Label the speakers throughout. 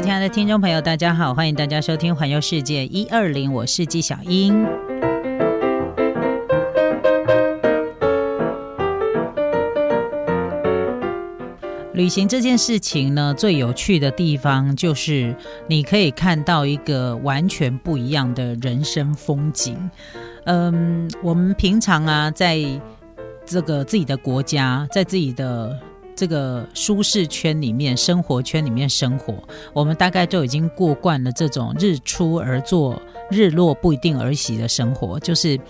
Speaker 1: 亲爱的听众朋友，大家好，欢迎大家收听《环游世界一二零》，我是纪小英。旅行这件事情呢，最有趣的地方就是你可以看到一个完全不一样的人生风景。嗯，我们平常啊，在这个自己的国家，在自己的。这个舒适圈里面，生活圈里面生活，我们大概就已经过惯了这种日出而作，日落不一定而息的生活。就是，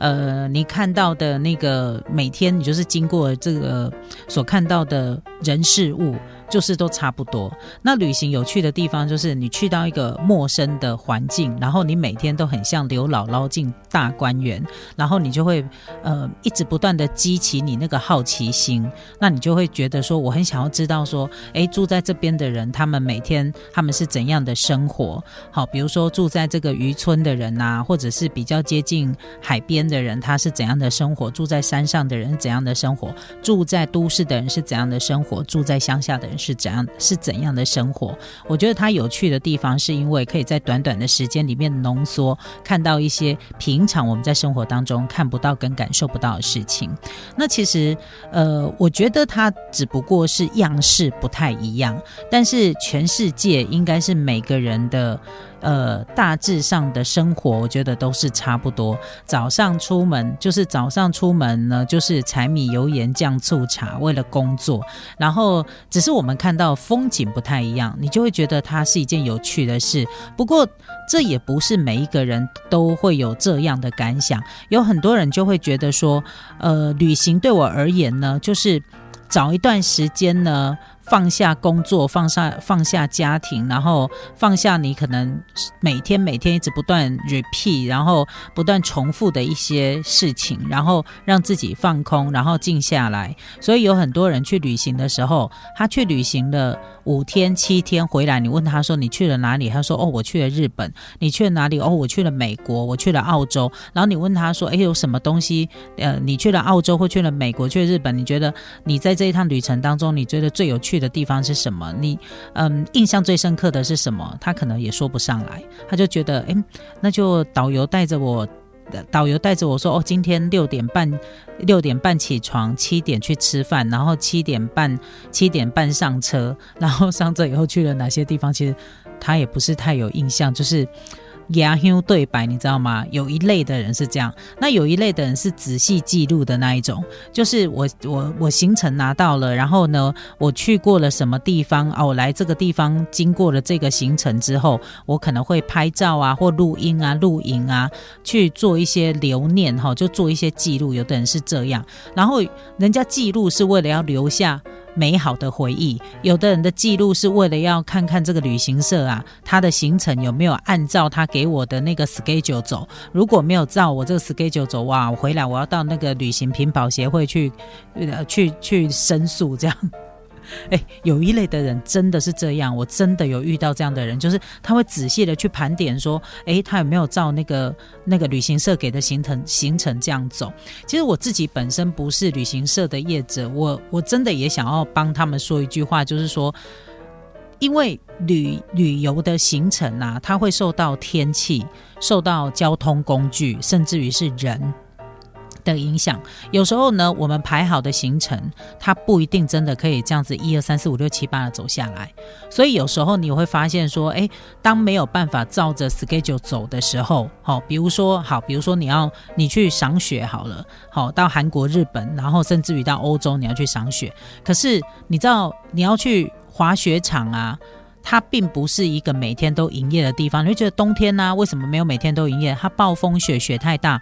Speaker 1: 呃，你看到的那个每天，你就是经过这个所看到的人事物。就是都差不多。那旅行有趣的地方就是你去到一个陌生的环境，然后你每天都很像刘姥姥进大观园，然后你就会呃一直不断的激起你那个好奇心。那你就会觉得说，我很想要知道说，诶，住在这边的人，他们每天他们是怎样的生活？好，比如说住在这个渔村的人呐，或者是比较接近海边的人，他是怎样的生活？住在山上的人怎样的生活？住在都市的人是怎样的生活？住在乡下的人？是怎样是怎样的生活？我觉得它有趣的地方，是因为可以在短短的时间里面浓缩，看到一些平常我们在生活当中看不到跟感受不到的事情。那其实，呃，我觉得它只不过是样式不太一样，但是全世界应该是每个人的。呃，大致上的生活，我觉得都是差不多。早上出门就是早上出门呢，就是柴米油盐酱醋茶，为了工作。然后只是我们看到风景不太一样，你就会觉得它是一件有趣的事。不过这也不是每一个人都会有这样的感想。有很多人就会觉得说，呃，旅行对我而言呢，就是找一段时间呢。放下工作，放下放下家庭，然后放下你可能每天每天一直不断 repeat，然后不断重复的一些事情，然后让自己放空，然后静下来。所以有很多人去旅行的时候，他去旅行了五天七天回来，你问他说你去了哪里？他说哦，我去了日本。你去了哪里？哦，我去了美国，我去了澳洲。然后你问他说，哎，有什么东西？呃，你去了澳洲或去了美国，去了日本，你觉得你在这一趟旅程当中，你觉得最有趣？的地方是什么？你嗯，印象最深刻的是什么？他可能也说不上来，他就觉得，哎，那就导游带着我，导游带着我说，哦，今天六点半，六点半起床，七点去吃饭，然后七点半，七点半上车，然后上车以后去了哪些地方？其实他也不是太有印象，就是。牙休对白，你知道吗？有一类的人是这样，那有一类的人是仔细记录的那一种，就是我我我行程拿到了，然后呢，我去过了什么地方哦，我来这个地方经过了这个行程之后，我可能会拍照啊，或录音啊、录影啊，去做一些留念哈，就做一些记录。有的人是这样，然后人家记录是为了要留下。美好的回忆，有的人的记录是为了要看看这个旅行社啊，他的行程有没有按照他给我的那个 schedule 走。如果没有照我这个 schedule 走，哇，我回来我要到那个旅行品保协会去，去去申诉这样。哎，有一类的人真的是这样，我真的有遇到这样的人，就是他会仔细的去盘点说，哎，他有没有照那个那个旅行社给的行程行程这样走？其实我自己本身不是旅行社的业者，我我真的也想要帮他们说一句话，就是说，因为旅旅游的行程啊，它会受到天气、受到交通工具，甚至于是人。的影响，有时候呢，我们排好的行程，它不一定真的可以这样子一二三四五六七八的走下来。所以有时候你会发现说，哎，当没有办法照着 schedule 走的时候，好，比如说好，比如说你要你去赏雪好了，好，到韩国、日本，然后甚至于到欧洲你要去赏雪，可是你知道你要去滑雪场啊，它并不是一个每天都营业的地方。你会觉得冬天呢，为什么没有每天都营业？它暴风雪，雪太大。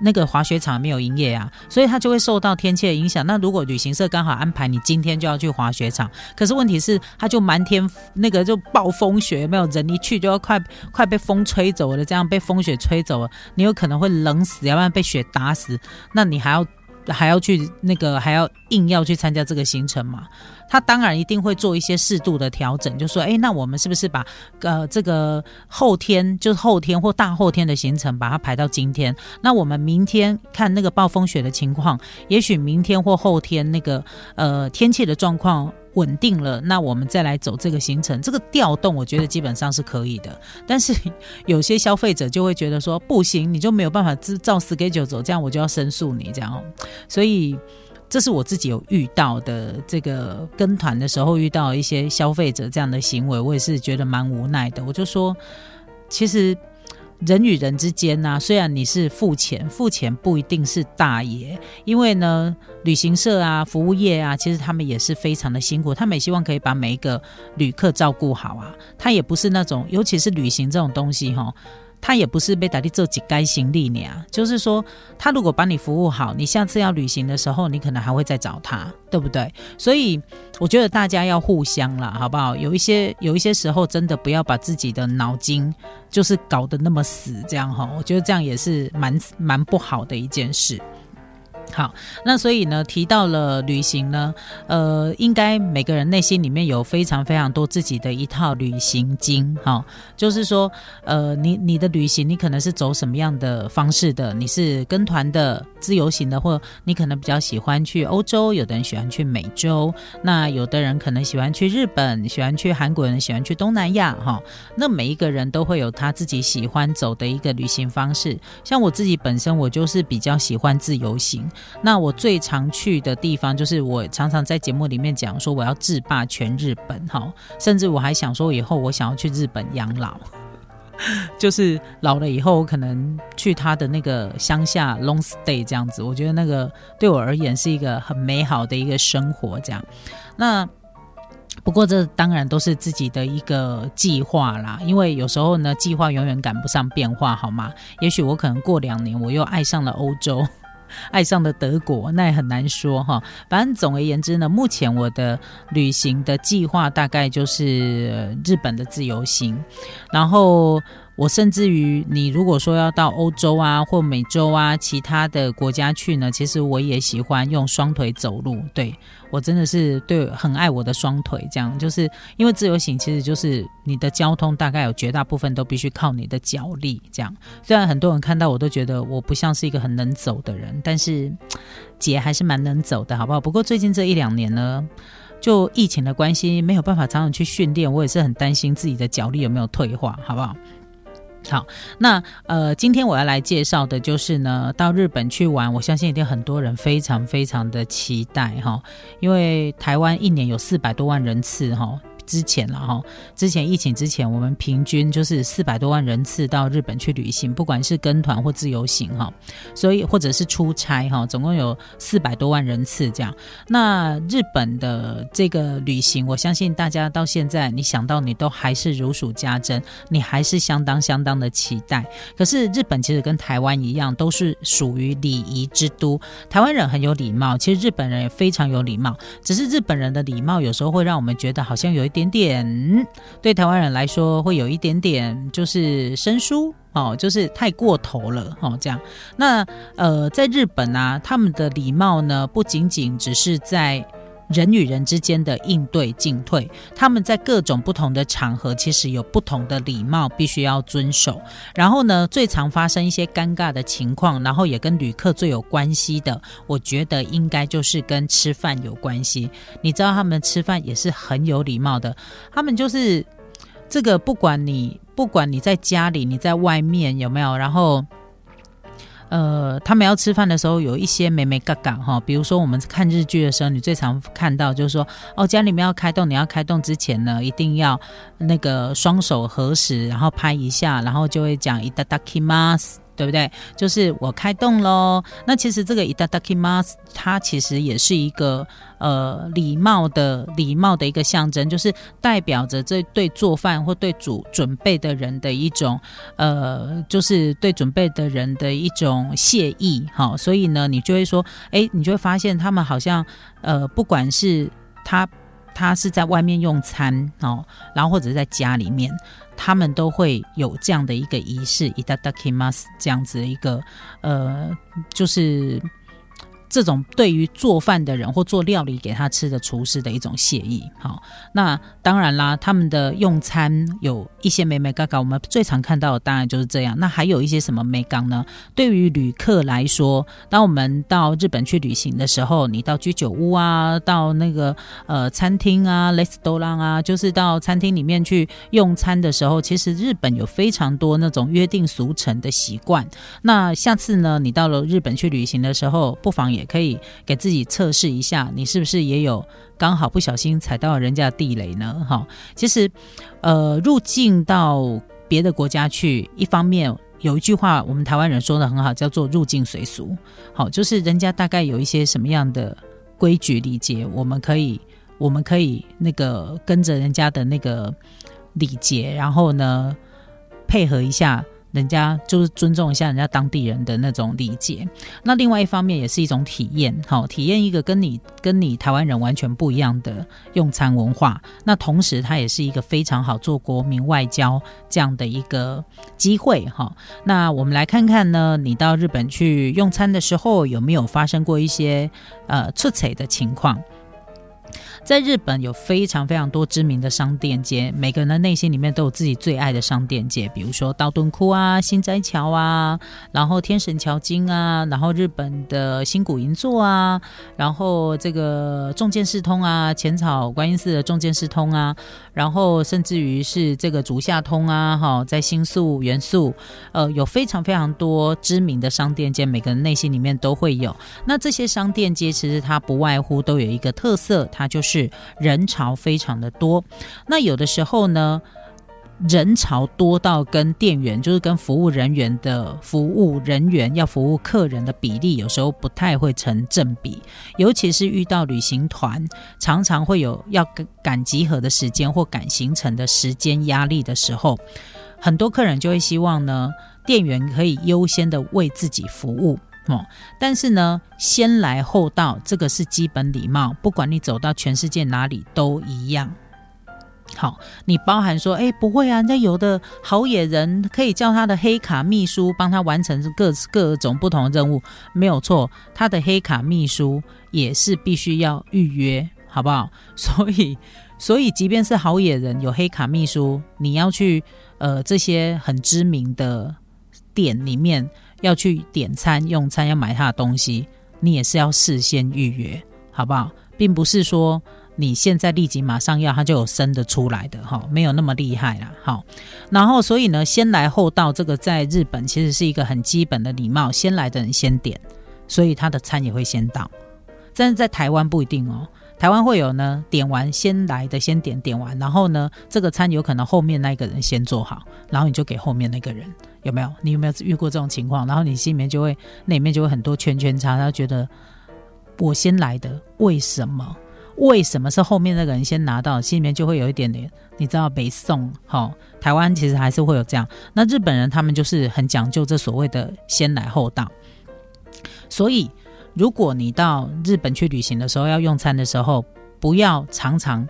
Speaker 1: 那个滑雪场没有营业啊，所以它就会受到天气的影响。那如果旅行社刚好安排你今天就要去滑雪场，可是问题是它就满天那个就暴风雪，没有人一去就要快快被风吹走了，这样被风雪吹走了，你有可能会冷死，要不然被雪打死，那你还要还要去那个还要硬要去参加这个行程嘛？他当然一定会做一些适度的调整，就说：哎，那我们是不是把呃这个后天就是后天或大后天的行程把它排到今天？那我们明天看那个暴风雪的情况，也许明天或后天那个呃天气的状况。稳定了，那我们再来走这个行程。这个调动，我觉得基本上是可以的。但是有些消费者就会觉得说，不行，你就没有办法照 schedule 走，这样我就要申诉你这样。所以这是我自己有遇到的，这个跟团的时候遇到一些消费者这样的行为，我也是觉得蛮无奈的。我就说，其实。人与人之间呢，虽然你是付钱，付钱不一定是大爷，因为呢，旅行社啊、服务业啊，其实他们也是非常的辛苦，他们也希望可以把每一个旅客照顾好啊。他也不是那种，尤其是旅行这种东西哈。他也不是被打的自己该行李呢啊，就是说，他如果把你服务好，你下次要旅行的时候，你可能还会再找他，对不对？所以我觉得大家要互相啦，好不好？有一些有一些时候，真的不要把自己的脑筋就是搞得那么死，这样哈，我觉得这样也是蛮蛮不好的一件事。好，那所以呢，提到了旅行呢，呃，应该每个人内心里面有非常非常多自己的一套旅行经，哈，就是说，呃，你你的旅行，你可能是走什么样的方式的？你是跟团的、自由行的，或你可能比较喜欢去欧洲，有的人喜欢去美洲，那有的人可能喜欢去日本，喜欢去韩国人喜欢去东南亚，哈，那每一个人都会有他自己喜欢走的一个旅行方式。像我自己本身，我就是比较喜欢自由行。那我最常去的地方，就是我常常在节目里面讲说我要制霸全日本哈，甚至我还想说以后我想要去日本养老，就是老了以后我可能去他的那个乡下 long stay 这样子，我觉得那个对我而言是一个很美好的一个生活这样。那不过这当然都是自己的一个计划啦，因为有时候呢计划永远赶不上变化，好吗？也许我可能过两年我又爱上了欧洲。爱上了德国，那也很难说哈。反正总而言之呢，目前我的旅行的计划大概就是日本的自由行，然后。我甚至于，你如果说要到欧洲啊或美洲啊其他的国家去呢，其实我也喜欢用双腿走路。对我真的是对很爱我的双腿，这样就是因为自由行其实就是你的交通大概有绝大部分都必须靠你的脚力。这样虽然很多人看到我都觉得我不像是一个很能走的人，但是姐还是蛮能走的，好不好？不过最近这一两年呢，就疫情的关系，没有办法常常去训练，我也是很担心自己的脚力有没有退化，好不好？好，那呃，今天我要来介绍的就是呢，到日本去玩，我相信一定很多人非常非常的期待哈，因为台湾一年有四百多万人次哈。之前了哈，之前疫情之前，我们平均就是四百多万人次到日本去旅行，不管是跟团或自由行哈，所以或者是出差哈，总共有四百多万人次这样。那日本的这个旅行，我相信大家到现在你想到你都还是如数家珍，你还是相当相当的期待。可是日本其实跟台湾一样，都是属于礼仪之都。台湾人很有礼貌，其实日本人也非常有礼貌，只是日本人的礼貌有时候会让我们觉得好像有一。点点对台湾人来说会有一点点就是生疏哦，就是太过头了哦，这样。那呃，在日本啊，他们的礼貌呢，不仅仅只是在。人与人之间的应对进退，他们在各种不同的场合，其实有不同的礼貌，必须要遵守。然后呢，最常发生一些尴尬的情况，然后也跟旅客最有关系的，我觉得应该就是跟吃饭有关系。你知道他们吃饭也是很有礼貌的，他们就是这个，不管你不管你在家里，你在外面有没有，然后。呃，他们要吃饭的时候有一些美美嘎嘎哈，比如说我们看日剧的时候，你最常看到就是说，哦，家里面要开动，你要开动之前呢，一定要那个双手合十，然后拍一下，然后就会讲伊达达基玛斯。对不对？就是我开动喽。那其实这个伊达达基马斯，它其实也是一个呃礼貌的礼貌的一个象征，就是代表着这对做饭或对煮准备的人的一种呃，就是对准备的人的一种谢意。好，所以呢，你就会说，哎，你就会发现他们好像呃，不管是他他是在外面用餐哦，然后或者在家里面。他们都会有这样的一个仪式，伊达达基马斯这样子的一个呃，就是这种对于做饭的人或做料理给他吃的厨师的一种谢意。好，那当然啦，他们的用餐有一些美美嘎嘎，我们最常看到的当然就是这样。那还有一些什么美港呢？对于旅客来说，当我们到日本去旅行的时候，你到居酒屋啊，到那个呃餐厅啊，let's do 啊，就是到餐厅里面去用餐的时候，其实日本有非常多那种约定俗成的习惯。那下次呢，你到了日本去旅行的时候，不妨也可以给自己测试一下，你是不是也有刚好不小心踩到人家的地雷呢？哈，其实，呃，入境到别的国家去，一方面有一句话，我们台湾人说的很好，叫做入境随俗。好，就是人家大概有一些什么样的规矩礼节，我们可以，我们可以那个跟着人家的那个礼节，然后呢，配合一下。人家就是尊重一下人家当地人的那种理解，那另外一方面也是一种体验，好，体验一个跟你跟你台湾人完全不一样的用餐文化。那同时，它也是一个非常好做国民外交这样的一个机会，哈。那我们来看看呢，你到日本去用餐的时候，有没有发生过一些呃出彩的情况？在日本有非常非常多知名的商店街，每个人的内心里面都有自己最爱的商店街，比如说道顿窟啊、新斋桥啊，然后天神桥筋啊，然后日本的新古银座啊，然后这个重见世通啊、浅草观音寺的重见世通啊，然后甚至于是这个竹下通啊，哈，在新宿元素，呃，有非常非常多知名的商店街，每个人内心里面都会有。那这些商店街其实它不外乎都有一个特色，它就是。人潮非常的多，那有的时候呢，人潮多到跟店员，就是跟服务人员的服务人员要服务客人的比例，有时候不太会成正比。尤其是遇到旅行团，常常会有要赶集合的时间或赶行程的时间压力的时候，很多客人就会希望呢，店员可以优先的为自己服务。哦，但是呢，先来后到，这个是基本礼貌，不管你走到全世界哪里都一样。好，你包含说，哎，不会啊，人家有的好野人可以叫他的黑卡秘书帮他完成各各种不同的任务，没有错，他的黑卡秘书也是必须要预约，好不好？所以，所以即便是好野人有黑卡秘书，你要去呃这些很知名的店里面。要去点餐、用餐、要买他的东西，你也是要事先预约，好不好？并不是说你现在立即马上要，他就有生的出来的哈，没有那么厉害啦。好，然后所以呢，先来后到，这个在日本其实是一个很基本的礼貌，先来的人先点，所以他的餐也会先到。但是在台湾不一定哦。台湾会有呢，点完先来的先点点完，然后呢，这个餐有可能后面那个人先做好，然后你就给后面那个人，有没有？你有没有遇过这种情况？然后你心里面就会那里面就会很多圈圈叉，他觉得我先来的，为什么？为什么是后面那个人先拿到？心里面就会有一点点，你知道北宋哈，台湾其实还是会有这样。那日本人他们就是很讲究这所谓的先来后到，所以。如果你到日本去旅行的时候，要用餐的时候，不要常常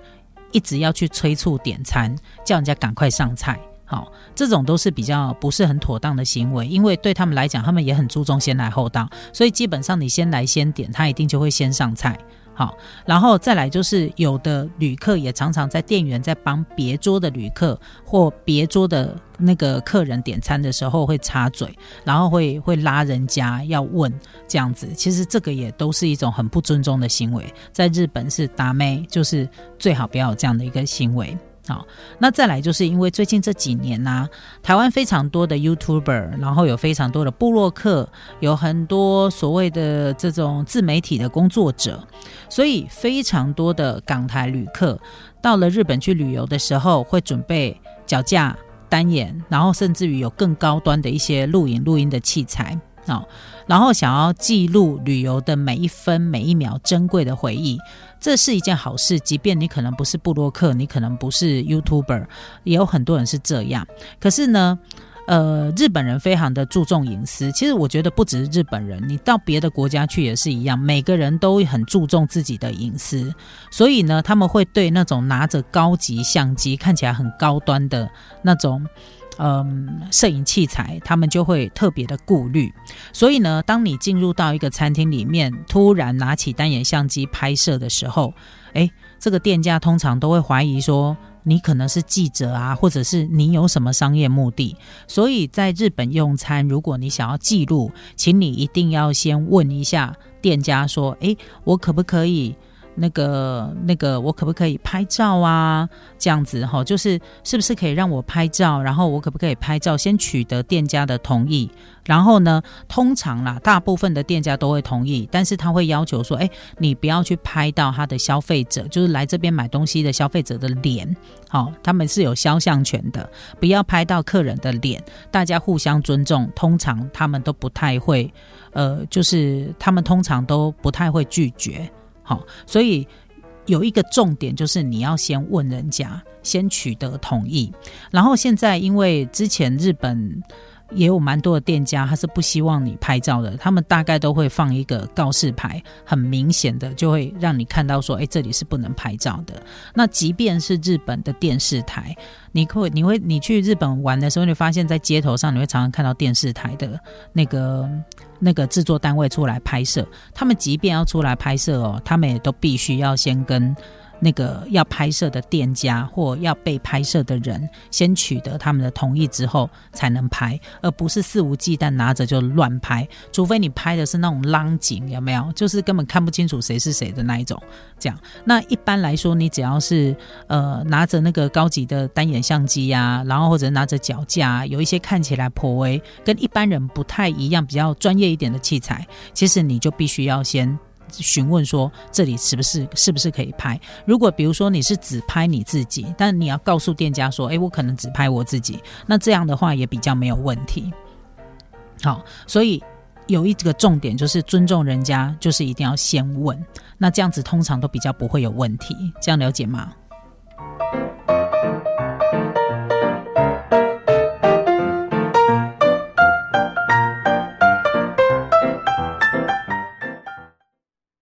Speaker 1: 一直要去催促点餐，叫人家赶快上菜。好，这种都是比较不是很妥当的行为，因为对他们来讲，他们也很注重先来后到，所以基本上你先来先点，他一定就会先上菜。好，然后再来就是有的旅客也常常在店员在帮别桌的旅客或别桌的那个客人点餐的时候会插嘴，然后会会拉人家要问这样子，其实这个也都是一种很不尊重的行为，在日本是打妹，就是最好不要有这样的一个行为。好，那再来就是因为最近这几年呢，台湾非常多的 YouTuber，然后有非常多的部落客，有很多所谓的这种自媒体的工作者，所以非常多的港台旅客到了日本去旅游的时候，会准备脚架、单眼，然后甚至于有更高端的一些录影、录音的器材。好，然后想要记录旅游的每一分每一秒珍贵的回忆，这是一件好事。即便你可能不是布洛克，你可能不是 YouTuber，也有很多人是这样。可是呢，呃，日本人非常的注重隐私。其实我觉得不只是日本人，你到别的国家去也是一样，每个人都很注重自己的隐私。所以呢，他们会对那种拿着高级相机、看起来很高端的那种。嗯，摄影器材，他们就会特别的顾虑。所以呢，当你进入到一个餐厅里面，突然拿起单眼相机拍摄的时候，诶，这个店家通常都会怀疑说，你可能是记者啊，或者是你有什么商业目的。所以在日本用餐，如果你想要记录，请你一定要先问一下店家说，诶，我可不可以？那个那个，我可不可以拍照啊？这样子哈，就是是不是可以让我拍照？然后我可不可以拍照？先取得店家的同意。然后呢，通常啦，大部分的店家都会同意，但是他会要求说，哎，你不要去拍到他的消费者，就是来这边买东西的消费者的脸。好，他们是有肖像权的，不要拍到客人的脸。大家互相尊重，通常他们都不太会，呃，就是他们通常都不太会拒绝。好，所以有一个重点就是你要先问人家，先取得同意。然后现在因为之前日本也有蛮多的店家，他是不希望你拍照的，他们大概都会放一个告示牌，很明显的就会让你看到说，哎，这里是不能拍照的。那即便是日本的电视台，你会你会你去日本玩的时候，你发现在街头上你会常常看到电视台的那个。那个制作单位出来拍摄，他们即便要出来拍摄哦，他们也都必须要先跟。那个要拍摄的店家或要被拍摄的人，先取得他们的同意之后才能拍，而不是肆无忌惮拿着就乱拍。除非你拍的是那种浪景，有没有？就是根本看不清楚谁是谁的那一种。这样，那一般来说，你只要是呃拿着那个高级的单眼相机呀，然后或者拿着脚架，有一些看起来颇为跟一般人不太一样、比较专业一点的器材，其实你就必须要先。询问说这里是不是是不是可以拍？如果比如说你是只拍你自己，但你要告诉店家说，诶，我可能只拍我自己，那这样的话也比较没有问题。好，所以有一个重点就是尊重人家，就是一定要先问，那这样子通常都比较不会有问题。这样了解吗？